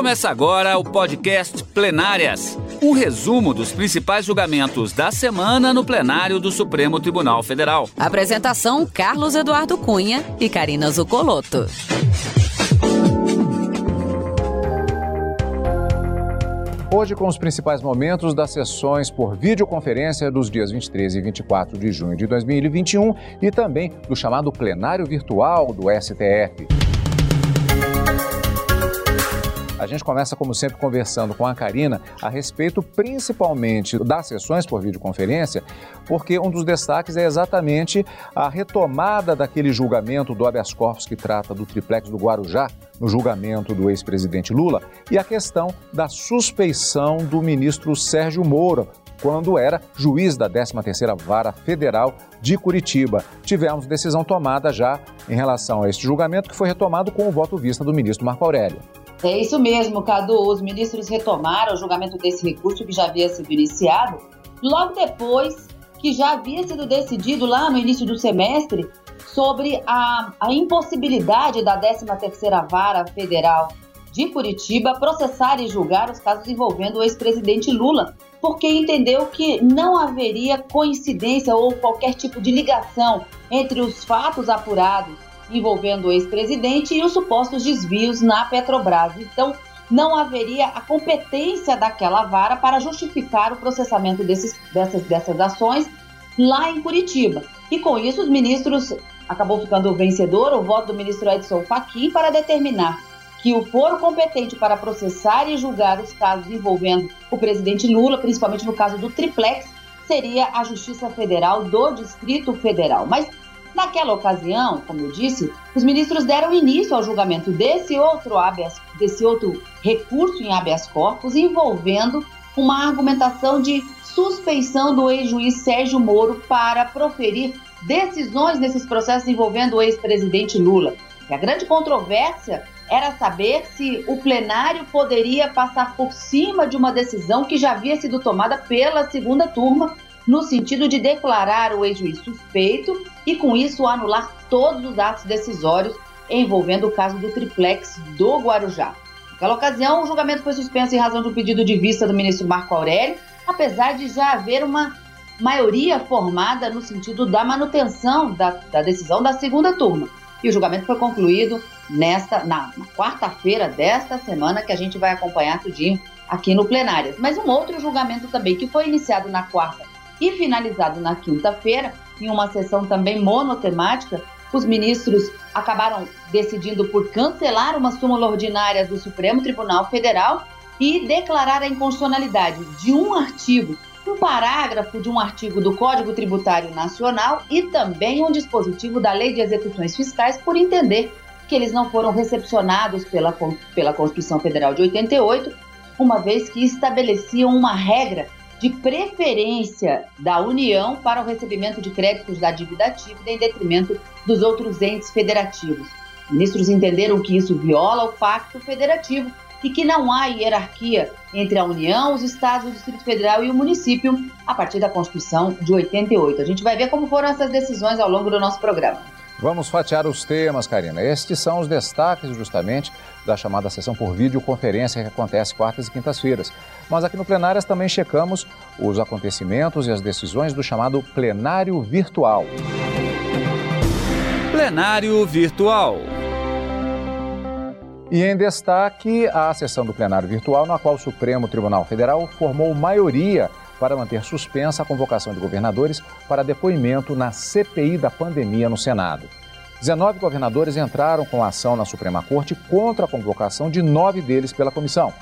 Começa agora o podcast Plenárias um resumo dos principais julgamentos da semana no plenário do Supremo Tribunal Federal. Apresentação: Carlos Eduardo Cunha e Karina Zucolotto. Hoje com os principais momentos das sessões por videoconferência dos dias 23 e 24 de junho de 2021 e também do chamado plenário virtual do STF. A gente começa, como sempre, conversando com a Karina a respeito principalmente das sessões por videoconferência, porque um dos destaques é exatamente a retomada daquele julgamento do habeas corpus que trata do triplex do Guarujá, no julgamento do ex-presidente Lula, e a questão da suspeição do ministro Sérgio Moro, quando era juiz da 13ª Vara Federal de Curitiba. Tivemos decisão tomada já em relação a este julgamento, que foi retomado com o voto vista do ministro Marco Aurélio. É isso mesmo, Cadu. Os ministros retomaram o julgamento desse recurso que já havia sido iniciado, logo depois que já havia sido decidido lá no início do semestre sobre a, a impossibilidade da 13ª Vara Federal de Curitiba processar e julgar os casos envolvendo o ex-presidente Lula, porque entendeu que não haveria coincidência ou qualquer tipo de ligação entre os fatos apurados envolvendo o ex-presidente e os supostos desvios na Petrobras. Então, não haveria a competência daquela vara para justificar o processamento desses, dessas, dessas ações lá em Curitiba. E com isso, os ministros acabou ficando vencedor o voto do ministro Edson Fachin para determinar que o foro competente para processar e julgar os casos envolvendo o presidente Lula, principalmente no caso do triplex, seria a Justiça Federal do Distrito Federal. Mas Naquela ocasião, como eu disse, os ministros deram início ao julgamento desse outro habeas, desse outro recurso em habeas corpus envolvendo uma argumentação de suspeição do ex-juiz Sérgio Moro para proferir decisões nesses processos envolvendo o ex-presidente Lula. E a grande controvérsia era saber se o plenário poderia passar por cima de uma decisão que já havia sido tomada pela segunda turma no sentido de declarar o ex-juiz suspeito e, com isso, anular todos os atos decisórios envolvendo o caso do triplex do Guarujá. Naquela ocasião, o julgamento foi suspenso em razão de um pedido de vista do ministro Marco Aurélio, apesar de já haver uma maioria formada no sentido da manutenção da, da decisão da segunda turma. E o julgamento foi concluído nesta na, na quarta-feira desta semana, que a gente vai acompanhar tudinho aqui no Plenárias. Mas um outro julgamento também que foi iniciado na quarta e finalizado na quinta-feira, em uma sessão também monotemática, os ministros acabaram decidindo por cancelar uma súmula ordinária do Supremo Tribunal Federal e declarar a inconstitucionalidade de um artigo, um parágrafo de um artigo do Código Tributário Nacional e também um dispositivo da Lei de Execuções Fiscais por entender que eles não foram recepcionados pela, pela Constituição Federal de 88, uma vez que estabeleciam uma regra de preferência da União para o recebimento de créditos da dívida ativa em detrimento dos outros entes federativos. Ministros entenderam que isso viola o Pacto Federativo e que não há hierarquia entre a União, os estados, o Distrito Federal e o município a partir da Constituição de 88. A gente vai ver como foram essas decisões ao longo do nosso programa. Vamos fatiar os temas, Karina. Estes são os destaques, justamente, da chamada sessão por videoconferência que acontece quartas e quintas-feiras. Mas aqui no Plenárias também checamos os acontecimentos e as decisões do chamado plenário virtual. Plenário virtual. E em destaque, a sessão do plenário virtual, na qual o Supremo Tribunal Federal formou maioria para manter suspensa a convocação de governadores para depoimento na CPI da pandemia no Senado. 19 governadores entraram com ação na Suprema Corte contra a convocação de nove deles pela comissão.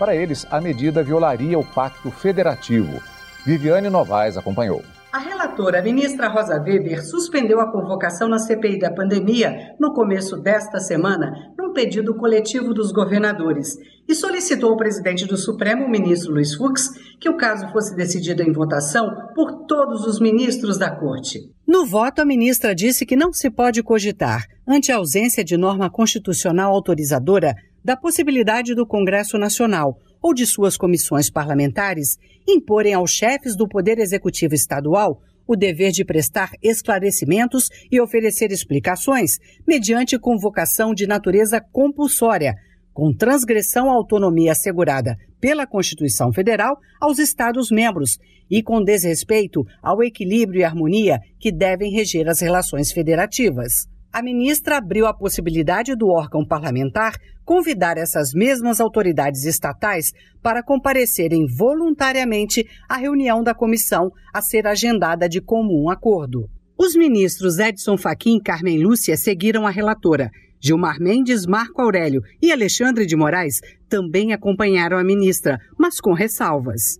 Para eles, a medida violaria o Pacto Federativo. Viviane Novaes acompanhou. A relatora, a ministra Rosa Weber, suspendeu a convocação na CPI da pandemia no começo desta semana, num pedido coletivo dos governadores, e solicitou ao presidente do Supremo, o ministro Luiz Fux, que o caso fosse decidido em votação por todos os ministros da Corte. No voto, a ministra disse que não se pode cogitar, ante a ausência de norma constitucional autorizadora, da possibilidade do Congresso Nacional ou de suas comissões parlamentares imporem aos chefes do Poder Executivo Estadual o dever de prestar esclarecimentos e oferecer explicações mediante convocação de natureza compulsória, com transgressão à autonomia assegurada pela Constituição Federal aos Estados-membros e com desrespeito ao equilíbrio e harmonia que devem reger as relações federativas. A ministra abriu a possibilidade do órgão parlamentar convidar essas mesmas autoridades estatais para comparecerem voluntariamente à reunião da comissão a ser agendada de comum acordo. Os ministros Edson Fachin e Carmen Lúcia seguiram a relatora. Gilmar Mendes, Marco Aurélio e Alexandre de Moraes também acompanharam a ministra, mas com ressalvas.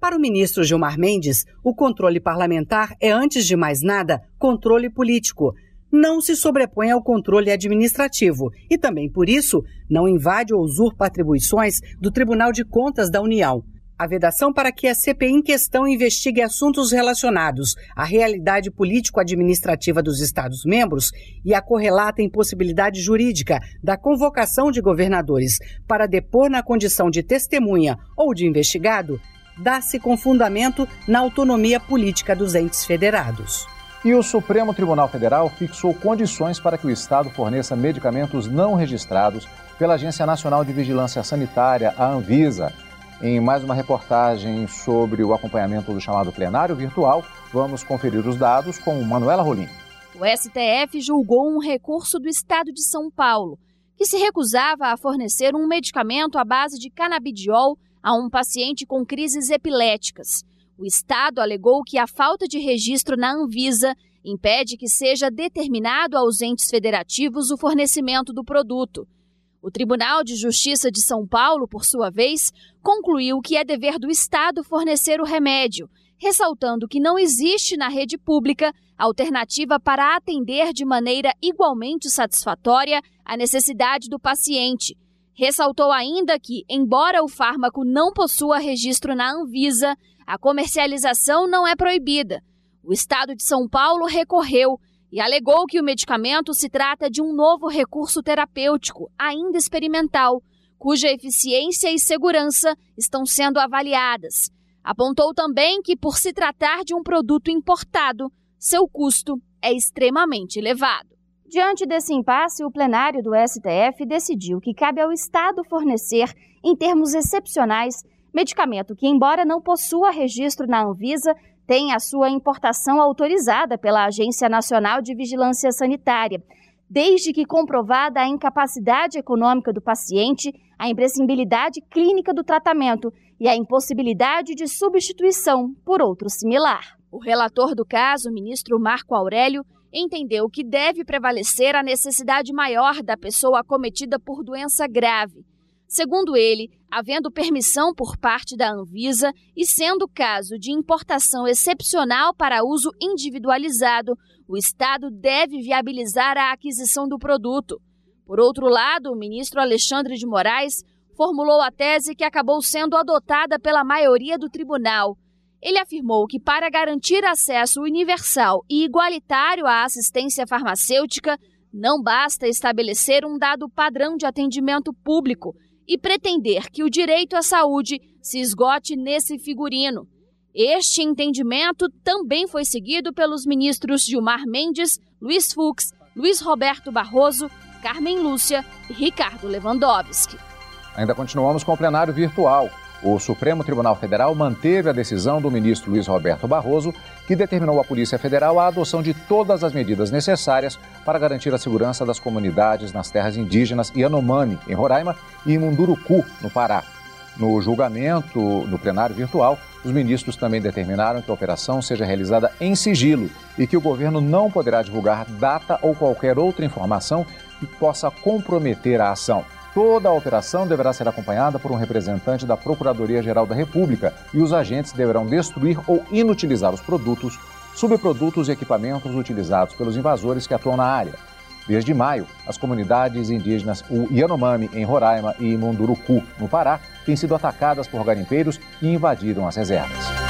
Para o ministro Gilmar Mendes, o controle parlamentar é, antes de mais nada, controle político. Não se sobrepõe ao controle administrativo e também, por isso, não invade ou usurpa atribuições do Tribunal de Contas da União. A vedação para que a CPI em questão investigue assuntos relacionados à realidade político-administrativa dos Estados-membros e a correlata impossibilidade jurídica da convocação de governadores para depor na condição de testemunha ou de investigado dá-se com fundamento na autonomia política dos entes federados. E o Supremo Tribunal Federal fixou condições para que o Estado forneça medicamentos não registrados pela Agência Nacional de Vigilância Sanitária, a Anvisa. Em mais uma reportagem sobre o acompanhamento do chamado plenário virtual, vamos conferir os dados com Manuela Rolim. O STF julgou um recurso do Estado de São Paulo, que se recusava a fornecer um medicamento à base de canabidiol a um paciente com crises epiléticas. O Estado alegou que a falta de registro na Anvisa impede que seja determinado aos entes federativos o fornecimento do produto. O Tribunal de Justiça de São Paulo, por sua vez, concluiu que é dever do Estado fornecer o remédio, ressaltando que não existe na rede pública alternativa para atender de maneira igualmente satisfatória a necessidade do paciente Ressaltou ainda que, embora o fármaco não possua registro na Anvisa, a comercialização não é proibida. O estado de São Paulo recorreu e alegou que o medicamento se trata de um novo recurso terapêutico, ainda experimental, cuja eficiência e segurança estão sendo avaliadas. Apontou também que, por se tratar de um produto importado, seu custo é extremamente elevado. Diante desse impasse, o plenário do STF decidiu que cabe ao Estado fornecer, em termos excepcionais, medicamento que, embora não possua registro na Anvisa, tem a sua importação autorizada pela Agência Nacional de Vigilância Sanitária, desde que comprovada a incapacidade econômica do paciente, a imprescindibilidade clínica do tratamento e a impossibilidade de substituição por outro similar. O relator do caso, ministro Marco Aurélio, entendeu que deve prevalecer a necessidade maior da pessoa acometida por doença grave. Segundo ele, havendo permissão por parte da Anvisa e sendo caso de importação excepcional para uso individualizado, o Estado deve viabilizar a aquisição do produto. Por outro lado, o ministro Alexandre de Moraes formulou a tese que acabou sendo adotada pela maioria do tribunal ele afirmou que, para garantir acesso universal e igualitário à assistência farmacêutica, não basta estabelecer um dado padrão de atendimento público e pretender que o direito à saúde se esgote nesse figurino. Este entendimento também foi seguido pelos ministros Gilmar Mendes, Luiz Fux, Luiz Roberto Barroso, Carmen Lúcia e Ricardo Lewandowski. Ainda continuamos com o plenário virtual. O Supremo Tribunal Federal manteve a decisão do ministro Luiz Roberto Barroso, que determinou à Polícia Federal a adoção de todas as medidas necessárias para garantir a segurança das comunidades nas terras indígenas Yanomami, em Roraima, e Munduruku, no Pará. No julgamento no plenário virtual, os ministros também determinaram que a operação seja realizada em sigilo e que o governo não poderá divulgar data ou qualquer outra informação que possa comprometer a ação. Toda a operação deverá ser acompanhada por um representante da Procuradoria-Geral da República e os agentes deverão destruir ou inutilizar os produtos, subprodutos e equipamentos utilizados pelos invasores que atuam na área. Desde maio, as comunidades indígenas o Yanomami, em Roraima, e Munduruku, no Pará, têm sido atacadas por garimpeiros e invadiram as reservas.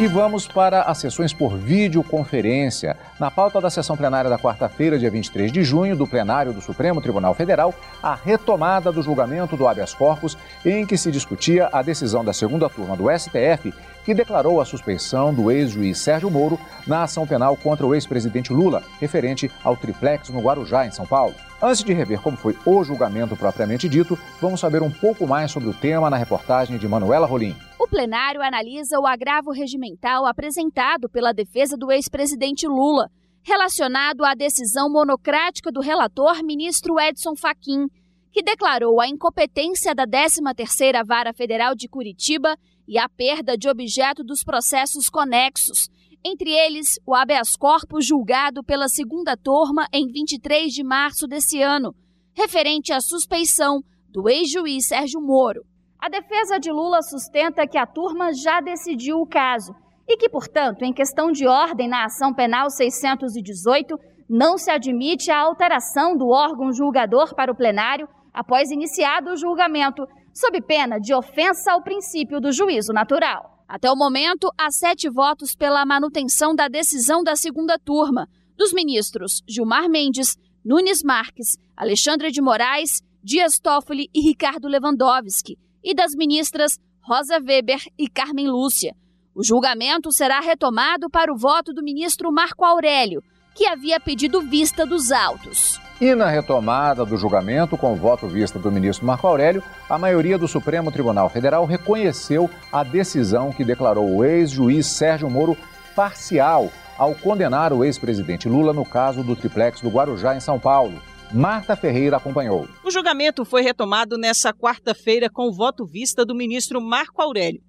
E vamos para as sessões por videoconferência. Na pauta da sessão plenária da quarta-feira, dia 23 de junho, do plenário do Supremo Tribunal Federal, a retomada do julgamento do habeas corpus, em que se discutia a decisão da segunda turma do STF, que declarou a suspeição do ex-juiz Sérgio Moro na ação penal contra o ex-presidente Lula, referente ao triplex no Guarujá, em São Paulo. Antes de rever como foi o julgamento propriamente dito, vamos saber um pouco mais sobre o tema na reportagem de Manuela Rolim. O plenário analisa o agravo regimental apresentado pela defesa do ex-presidente Lula, relacionado à decisão monocrática do relator ministro Edson Fachin, que declarou a incompetência da 13ª Vara Federal de Curitiba e a perda de objeto dos processos conexos, entre eles o habeas corpus julgado pela segunda turma em 23 de março desse ano, referente à suspeição do ex-juiz Sérgio Moro. A defesa de Lula sustenta que a turma já decidiu o caso e que, portanto, em questão de ordem na ação penal 618, não se admite a alteração do órgão julgador para o plenário após iniciado o julgamento, sob pena de ofensa ao princípio do juízo natural. Até o momento, há sete votos pela manutenção da decisão da segunda turma, dos ministros Gilmar Mendes, Nunes Marques, Alexandre de Moraes, Dias Toffoli e Ricardo Lewandowski, e das ministras Rosa Weber e Carmen Lúcia. O julgamento será retomado para o voto do ministro Marco Aurélio, que havia pedido vista dos autos. E na retomada do julgamento, com o voto vista do ministro Marco Aurélio, a maioria do Supremo Tribunal Federal reconheceu a decisão que declarou o ex-juiz Sérgio Moro parcial ao condenar o ex-presidente Lula no caso do triplex do Guarujá, em São Paulo. Marta Ferreira acompanhou. O julgamento foi retomado nessa quarta-feira com o voto vista do ministro Marco Aurélio.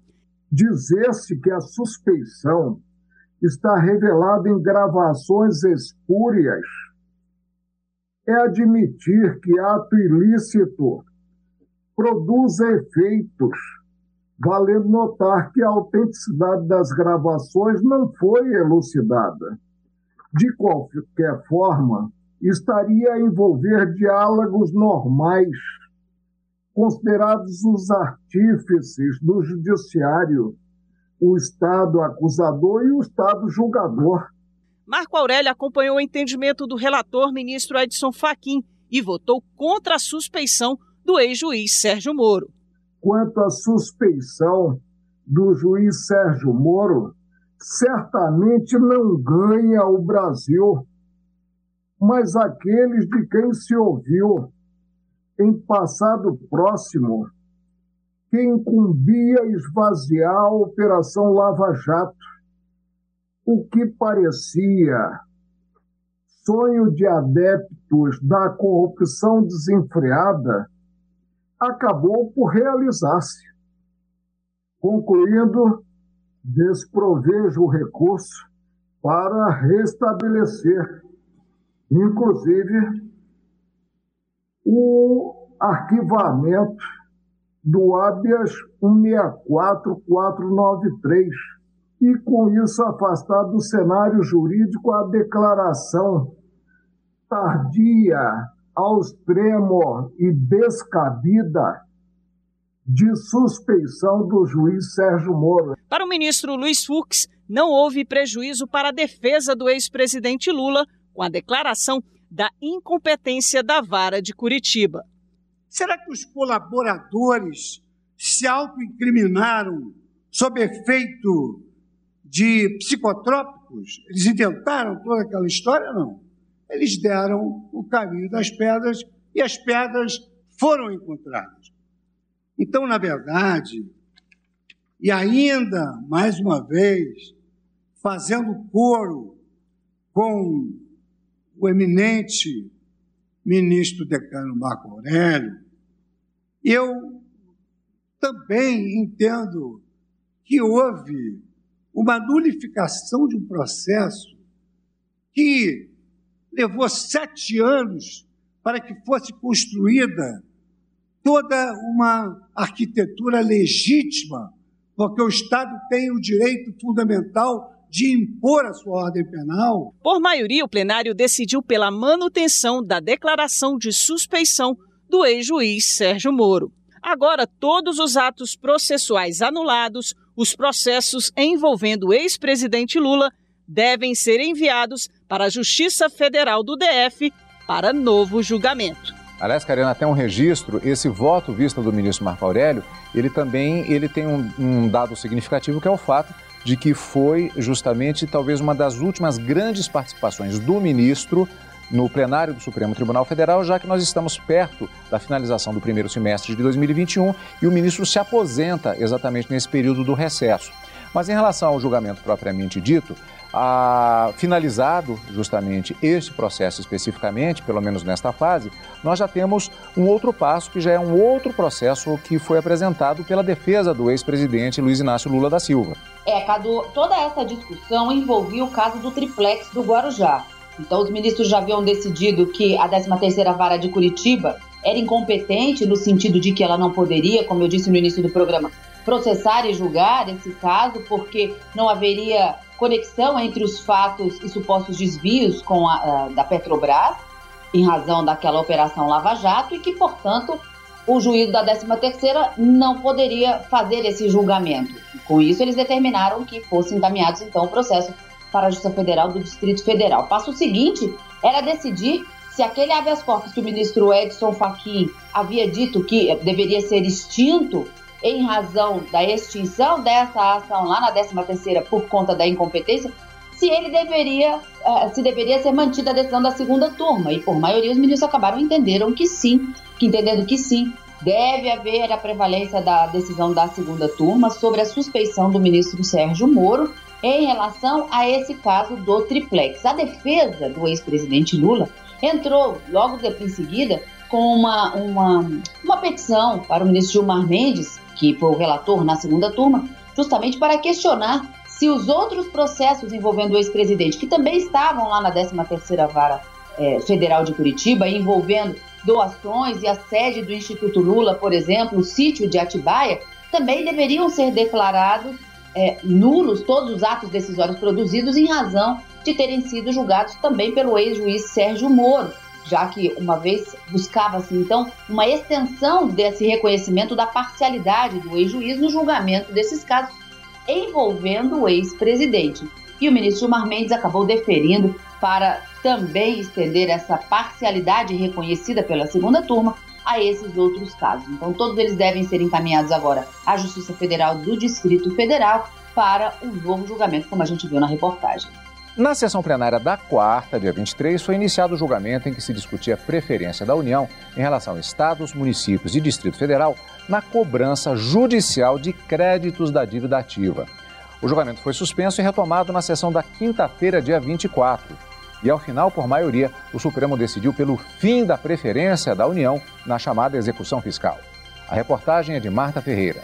Dizer-se que a suspeição está revelada em gravações espúrias é admitir que ato ilícito produz efeitos, valendo notar que a autenticidade das gravações não foi elucidada. De qualquer forma, estaria a envolver diálogos normais, considerados os artífices do judiciário, o Estado acusador e o Estado julgador Marco Aurélio acompanhou o entendimento do relator ministro Edson Fachin e votou contra a suspeição do ex-juiz Sérgio Moro. Quanto à suspeição do juiz Sérgio Moro, certamente não ganha o Brasil, mas aqueles de quem se ouviu em passado próximo que incumbia esvaziar a Operação Lava Jato o que parecia sonho de adeptos da corrupção desenfreada acabou por realizar-se. Concluindo, desprovejo o recurso para restabelecer, inclusive, o arquivamento do habeas 164493 e, com isso, afastar do cenário jurídico a declaração tardia, ao extremo e descabida de suspeição do juiz Sérgio Moro. Para o ministro Luiz Fux, não houve prejuízo para a defesa do ex-presidente Lula com a declaração da incompetência da vara de Curitiba. Será que os colaboradores se autoincriminaram sob efeito de psicotrópicos, eles inventaram toda aquela história? Não. Eles deram o caminho das pedras e as pedras foram encontradas. Então, na verdade, e ainda, mais uma vez, fazendo coro com o eminente ministro decano Marco Aurélio, eu também entendo que houve uma nulificação de um processo que levou sete anos para que fosse construída toda uma arquitetura legítima, porque o Estado tem o direito fundamental de impor a sua ordem penal. Por maioria, o plenário decidiu pela manutenção da declaração de suspeição do ex-juiz Sérgio Moro. Agora, todos os atos processuais anulados, os processos envolvendo o ex-presidente Lula devem ser enviados para a Justiça Federal do DF para novo julgamento. Aliás, Karina, até um registro, esse voto visto do ministro Marco Aurélio, ele também ele tem um, um dado significativo que é o fato de que foi justamente talvez uma das últimas grandes participações do ministro no plenário do Supremo Tribunal Federal, já que nós estamos perto da finalização do primeiro semestre de 2021 e o ministro se aposenta exatamente nesse período do recesso. Mas em relação ao julgamento propriamente dito, a, finalizado justamente este processo especificamente, pelo menos nesta fase, nós já temos um outro passo que já é um outro processo que foi apresentado pela defesa do ex-presidente Luiz Inácio Lula da Silva. É, Cadu, toda essa discussão envolvia o caso do triplex do Guarujá. Então, os ministros já haviam decidido que a 13ª Vara de Curitiba era incompetente no sentido de que ela não poderia, como eu disse no início do programa, processar e julgar esse caso, porque não haveria conexão entre os fatos e supostos desvios com a, a, da Petrobras, em razão daquela operação Lava Jato, e que, portanto, o juízo da 13ª não poderia fazer esse julgamento. Com isso, eles determinaram que fosse encaminhados, então, o processo para a Justiça Federal do Distrito Federal. O passo seguinte era decidir se aquele habeas corpus que o ministro Edson Fachin havia dito que deveria ser extinto em razão da extinção dessa ação lá na 13ª por conta da incompetência, se ele deveria, eh, se deveria ser mantida a decisão da segunda turma. E por maioria os ministros acabaram entenderam que sim, que entendendo que sim, deve haver a prevalência da decisão da segunda turma sobre a suspeição do ministro Sérgio Moro em relação a esse caso do triplex. A defesa do ex-presidente Lula entrou logo em seguida com uma, uma, uma petição para o ministro Gilmar Mendes que foi o relator na segunda turma, justamente para questionar se os outros processos envolvendo o ex-presidente, que também estavam lá na 13ª Vara é, Federal de Curitiba, envolvendo doações e a sede do Instituto Lula, por exemplo, o sítio de Atibaia, também deveriam ser declarados é, nulos todos os atos decisórios produzidos em razão de terem sido julgados também pelo ex-juiz Sérgio Moro, já que uma vez buscava-se então uma extensão desse reconhecimento da parcialidade do ex-juiz no julgamento desses casos envolvendo o ex-presidente. E o ministro Gilmar Mendes acabou deferindo para também estender essa parcialidade reconhecida pela segunda turma a esses outros casos. Então, todos eles devem ser encaminhados agora à Justiça Federal do Distrito Federal para um novo julgamento, como a gente viu na reportagem. Na sessão plenária da quarta, dia 23, foi iniciado o julgamento em que se discutia a preferência da União em relação a estados, municípios e Distrito Federal na cobrança judicial de créditos da dívida ativa. O julgamento foi suspenso e retomado na sessão da quinta-feira, dia 24. E ao final, por maioria, o Supremo decidiu pelo fim da preferência da União na chamada execução fiscal. A reportagem é de Marta Ferreira.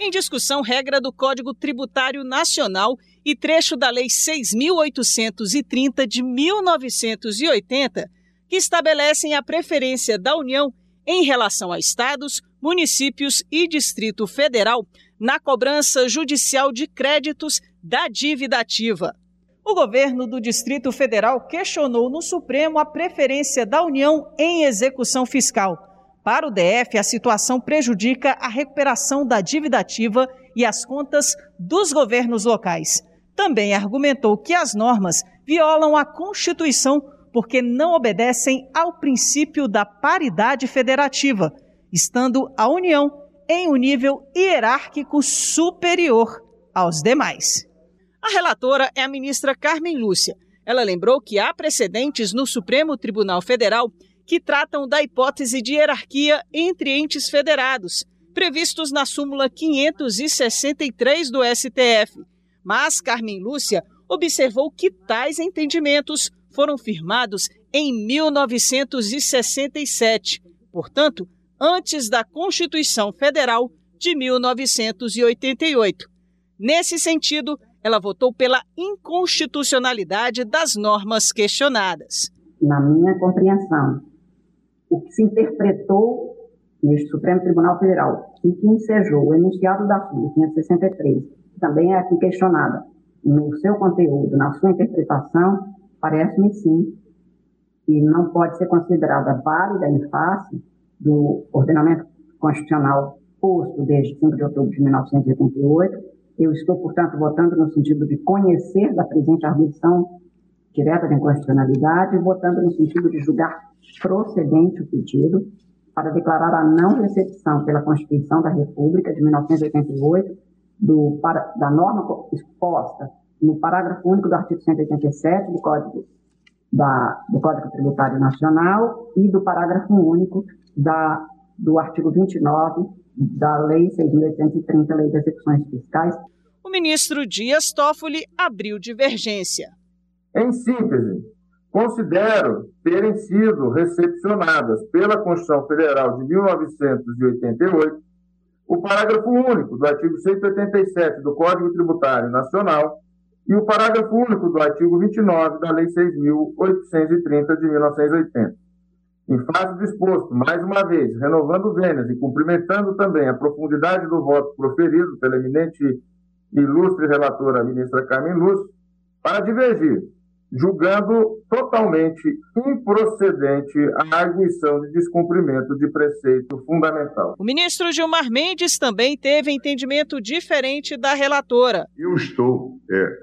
Em discussão, regra do Código Tributário Nacional e trecho da Lei 6.830 de 1980, que estabelecem a preferência da União em relação a estados, municípios e Distrito Federal na cobrança judicial de créditos da dívida ativa. O governo do Distrito Federal questionou no Supremo a preferência da União em execução fiscal. Para o DF, a situação prejudica a recuperação da dívida ativa e as contas dos governos locais também argumentou que as normas violam a Constituição porque não obedecem ao princípio da paridade federativa, estando a União em um nível hierárquico superior aos demais. A relatora é a ministra Carmen Lúcia. Ela lembrou que há precedentes no Supremo Tribunal Federal que tratam da hipótese de hierarquia entre entes federados, previstos na súmula 563 do STF mas Carmen Lúcia observou que tais entendimentos foram firmados em 1967, portanto, antes da Constituição Federal de 1988. Nesse sentido, ela votou pela inconstitucionalidade das normas questionadas. Na minha compreensão, o que se interpretou neste Supremo Tribunal Federal e que ensejou o enunciado da súmula 563 também é aqui questionada no seu conteúdo, na sua interpretação, parece-me sim que não pode ser considerada válida em face do ordenamento constitucional posto desde 5 de outubro de 1988 Eu estou, portanto, votando no sentido de conhecer da presente arguição direta de inconstitucionalidade, votando no sentido de julgar procedente o pedido para declarar a não recepção pela Constituição da República de 1988 do, para, da norma exposta no parágrafo único do artigo 187 do Código, da, do Código Tributário Nacional e do parágrafo único da, do artigo 29 da Lei 6.830, Lei de Execuções Fiscais. O ministro Dias Toffoli abriu divergência. Em síntese, considero terem sido recepcionadas pela Constituição Federal de 1988 o parágrafo único do artigo 187 do Código Tributário Nacional e o parágrafo único do artigo 29 da Lei 6.830 de 1980. Em face do exposto, mais uma vez, renovando vênias e cumprimentando também a profundidade do voto proferido pela eminente e ilustre relatora, ministra Carmen Lúcia, para divergir, julgando totalmente improcedente a arguição de descumprimento de preceito fundamental. O ministro Gilmar Mendes também teve entendimento diferente da relatora. Eu estou, é,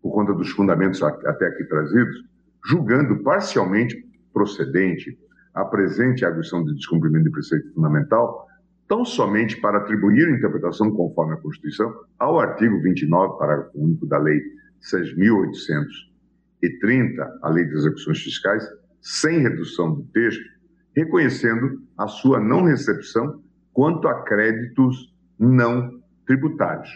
por conta dos fundamentos até aqui trazidos, julgando parcialmente procedente a presente arguição de descumprimento de preceito fundamental, tão somente para atribuir a interpretação conforme a Constituição ao artigo 29, parágrafo único da Lei 6.830, a Lei de Execuções Fiscais, sem redução do texto, reconhecendo a sua não recepção quanto a créditos não tributários,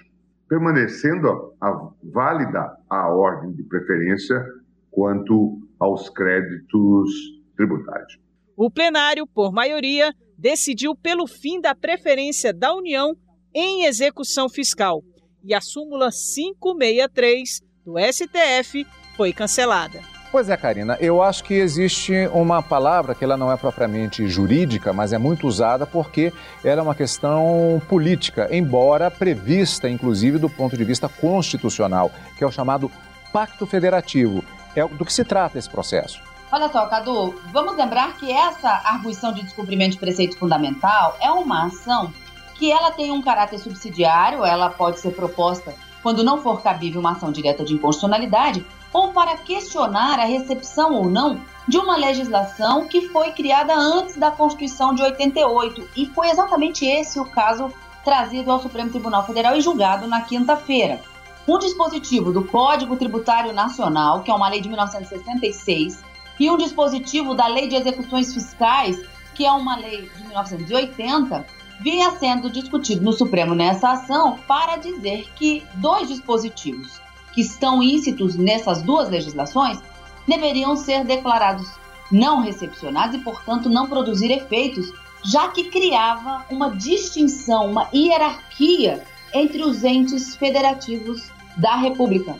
permanecendo a, válida a ordem de preferência quanto aos créditos tributários. O plenário, por maioria, decidiu pelo fim da preferência da União em execução fiscal e a súmula 563 do STF foi cancelada. Pois é, Karina, eu acho que existe uma palavra que ela não é propriamente jurídica, mas é muito usada porque ela é uma questão política, embora prevista, inclusive, do ponto de vista constitucional, que é o chamado Pacto Federativo. É do que se trata esse processo. Olha só, Cadu, vamos lembrar que essa arguição de descumprimento de preceito fundamental é uma ação que ela tem um caráter subsidiário, ela pode ser proposta quando não for cabível uma ação direta de inconstitucionalidade ou para questionar a recepção ou não de uma legislação que foi criada antes da Constituição de 88 e foi exatamente esse o caso trazido ao Supremo Tribunal Federal e julgado na quinta-feira. Um dispositivo do Código Tributário Nacional, que é uma lei de 1966, e um dispositivo da Lei de Execuções Fiscais, que é uma lei de 1980, vinha sendo discutido no Supremo nessa ação para dizer que dois dispositivos que estão íncitos nessas duas legislações deveriam ser declarados não recepcionados e, portanto, não produzir efeitos, já que criava uma distinção, uma hierarquia entre os entes federativos da República.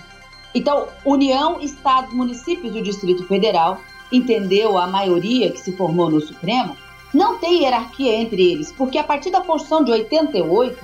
Então, União, Estados, municípios do Distrito Federal, entendeu a maioria que se formou no Supremo, não tem hierarquia entre eles, porque a partir da Constituição de 88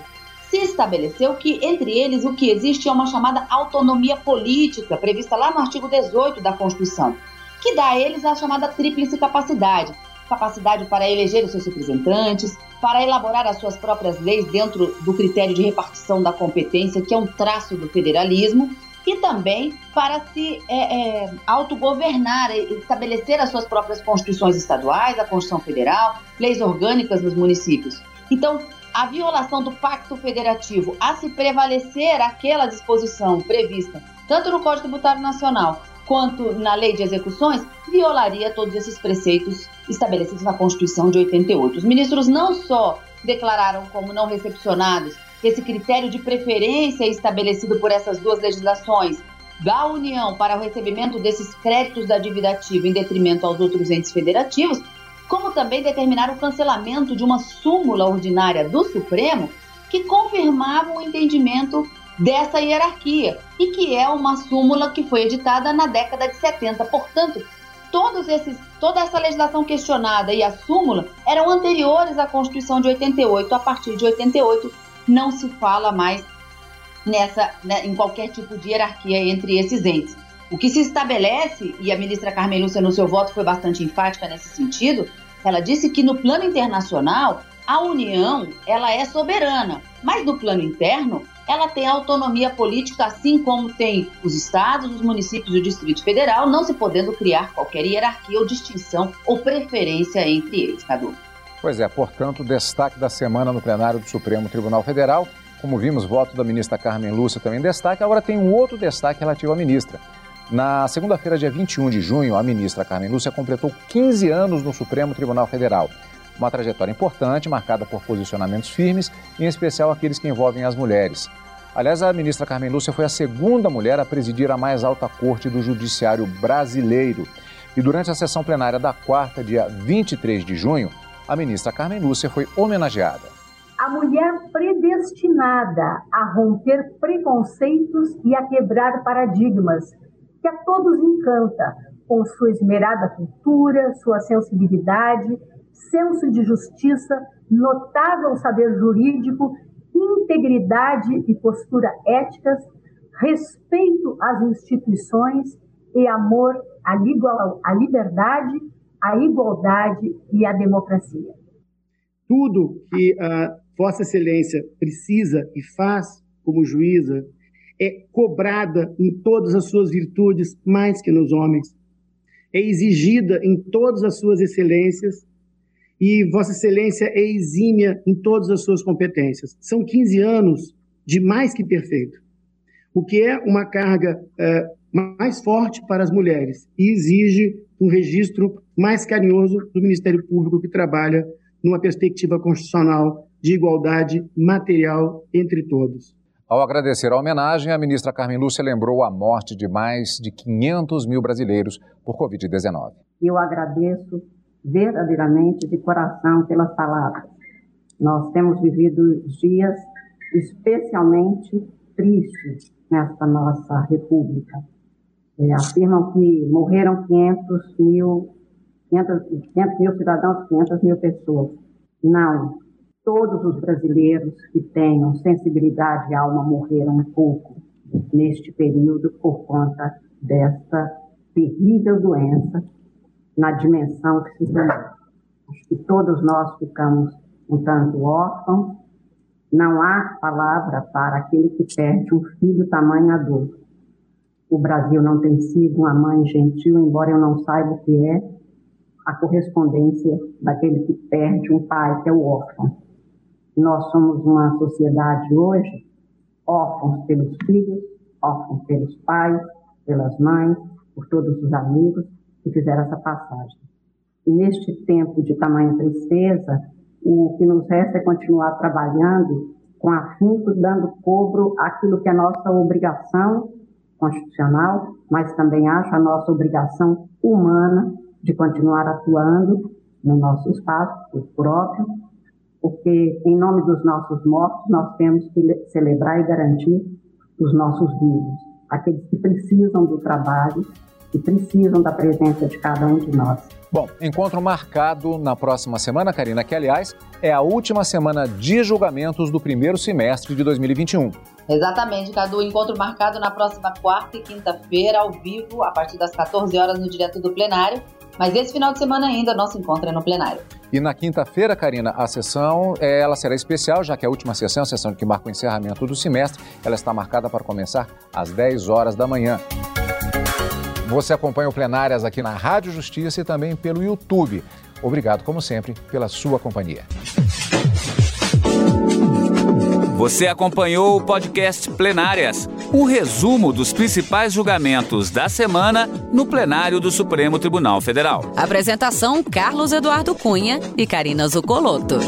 se estabeleceu que entre eles o que existe é uma chamada autonomia política, prevista lá no artigo 18 da Constituição, que dá a eles a chamada tríplice capacidade: capacidade para eleger os seus representantes, para elaborar as suas próprias leis dentro do critério de repartição da competência, que é um traço do federalismo, e também para se é, é, autogovernar, estabelecer as suas próprias constituições estaduais, a Constituição Federal, leis orgânicas nos municípios. Então, a violação do Pacto Federativo, a se prevalecer aquela disposição prevista tanto no Código Tributário Nacional quanto na Lei de Execuções, violaria todos esses preceitos estabelecidos na Constituição de 88. Os ministros não só declararam como não recepcionados esse critério de preferência estabelecido por essas duas legislações da União para o recebimento desses créditos da dívida ativa em detrimento aos outros entes federativos, como também determinar o cancelamento de uma súmula ordinária do Supremo que confirmava o entendimento dessa hierarquia e que é uma súmula que foi editada na década de 70. Portanto, todos esses, toda essa legislação questionada e a súmula eram anteriores à Constituição de 88. A partir de 88, não se fala mais nessa, né, em qualquer tipo de hierarquia entre esses entes. O que se estabelece, e a ministra Carmen Lúcia no seu voto foi bastante enfática nesse sentido, ela disse que no plano internacional a União ela é soberana, mas no plano interno ela tem autonomia política, assim como tem os estados, os municípios e o Distrito Federal, não se podendo criar qualquer hierarquia ou distinção ou preferência entre eles, Cadu. Pois é, portanto, destaque da semana no plenário do Supremo Tribunal Federal. Como vimos, voto da ministra Carmen Lúcia também destaque. Agora tem um outro destaque relativo à ministra. Na segunda-feira, dia 21 de junho, a ministra Carmen Lúcia completou 15 anos no Supremo Tribunal Federal. Uma trajetória importante, marcada por posicionamentos firmes, em especial aqueles que envolvem as mulheres. Aliás, a ministra Carmen Lúcia foi a segunda mulher a presidir a mais alta corte do judiciário brasileiro. E durante a sessão plenária da quarta, dia 23 de junho, a ministra Carmen Lúcia foi homenageada. A mulher predestinada a romper preconceitos e a quebrar paradigmas, que a todos encanta com sua esmerada cultura, sua sensibilidade senso de justiça, notável saber jurídico, integridade e postura éticas, respeito às instituições e amor à liberdade, à igualdade e à democracia. Tudo que a Vossa Excelência precisa e faz como juíza é cobrada em todas as suas virtudes mais que nos homens. É exigida em todas as suas excelências e Vossa Excelência é exímia em todas as suas competências. São 15 anos de mais que perfeito, o que é uma carga é, mais forte para as mulheres e exige um registro mais carinhoso do Ministério Público que trabalha numa perspectiva constitucional de igualdade material entre todos. Ao agradecer a homenagem, a ministra Carmen Lúcia lembrou a morte de mais de 500 mil brasileiros por Covid-19. Eu agradeço verdadeiramente de coração pelas palavras. Nós temos vivido dias especialmente tristes nesta nossa república. É, afirmam que morreram 500 mil, 500, 500 mil cidadãos, 500 mil pessoas. Não. Todos os brasileiros que tenham sensibilidade e alma morreram um pouco neste período por conta desta terrível doença na dimensão que se tem. Acho que todos nós ficamos um tanto órfãos. Não há palavra para aquele que perde um filho tamanho adulto. O Brasil não tem sido uma mãe gentil, embora eu não saiba o que é a correspondência daquele que perde um pai, que é o órfão. Nós somos uma sociedade hoje órfãos pelos filhos, órfãos pelos pais, pelas mães, por todos os amigos, que fizeram essa passagem. E neste tempo de tamanha tristeza, o que nos resta é continuar trabalhando com afinco, dando cobro àquilo que é nossa obrigação constitucional, mas também acho a nossa obrigação humana de continuar atuando no nosso espaço próprio, porque em nome dos nossos mortos nós temos que celebrar e garantir os nossos vivos, aqueles que precisam do trabalho que precisam da presença de cada um de nós. Bom, encontro marcado na próxima semana, Karina, que aliás é a última semana de julgamentos do primeiro semestre de 2021. Exatamente, Cadu. Encontro marcado na próxima quarta e quinta-feira, ao vivo, a partir das 14 horas, no direto do plenário. Mas esse final de semana ainda nosso encontro é no plenário. E na quinta-feira, Karina, a sessão é, ela será especial, já que a última sessão, a sessão que marca o encerramento do semestre, ela está marcada para começar às 10 horas da manhã. Você acompanha o Plenárias aqui na Rádio Justiça e também pelo YouTube. Obrigado, como sempre, pela sua companhia. Você acompanhou o podcast Plenárias, um resumo dos principais julgamentos da semana no plenário do Supremo Tribunal Federal. Apresentação: Carlos Eduardo Cunha e Karina Zucolotto.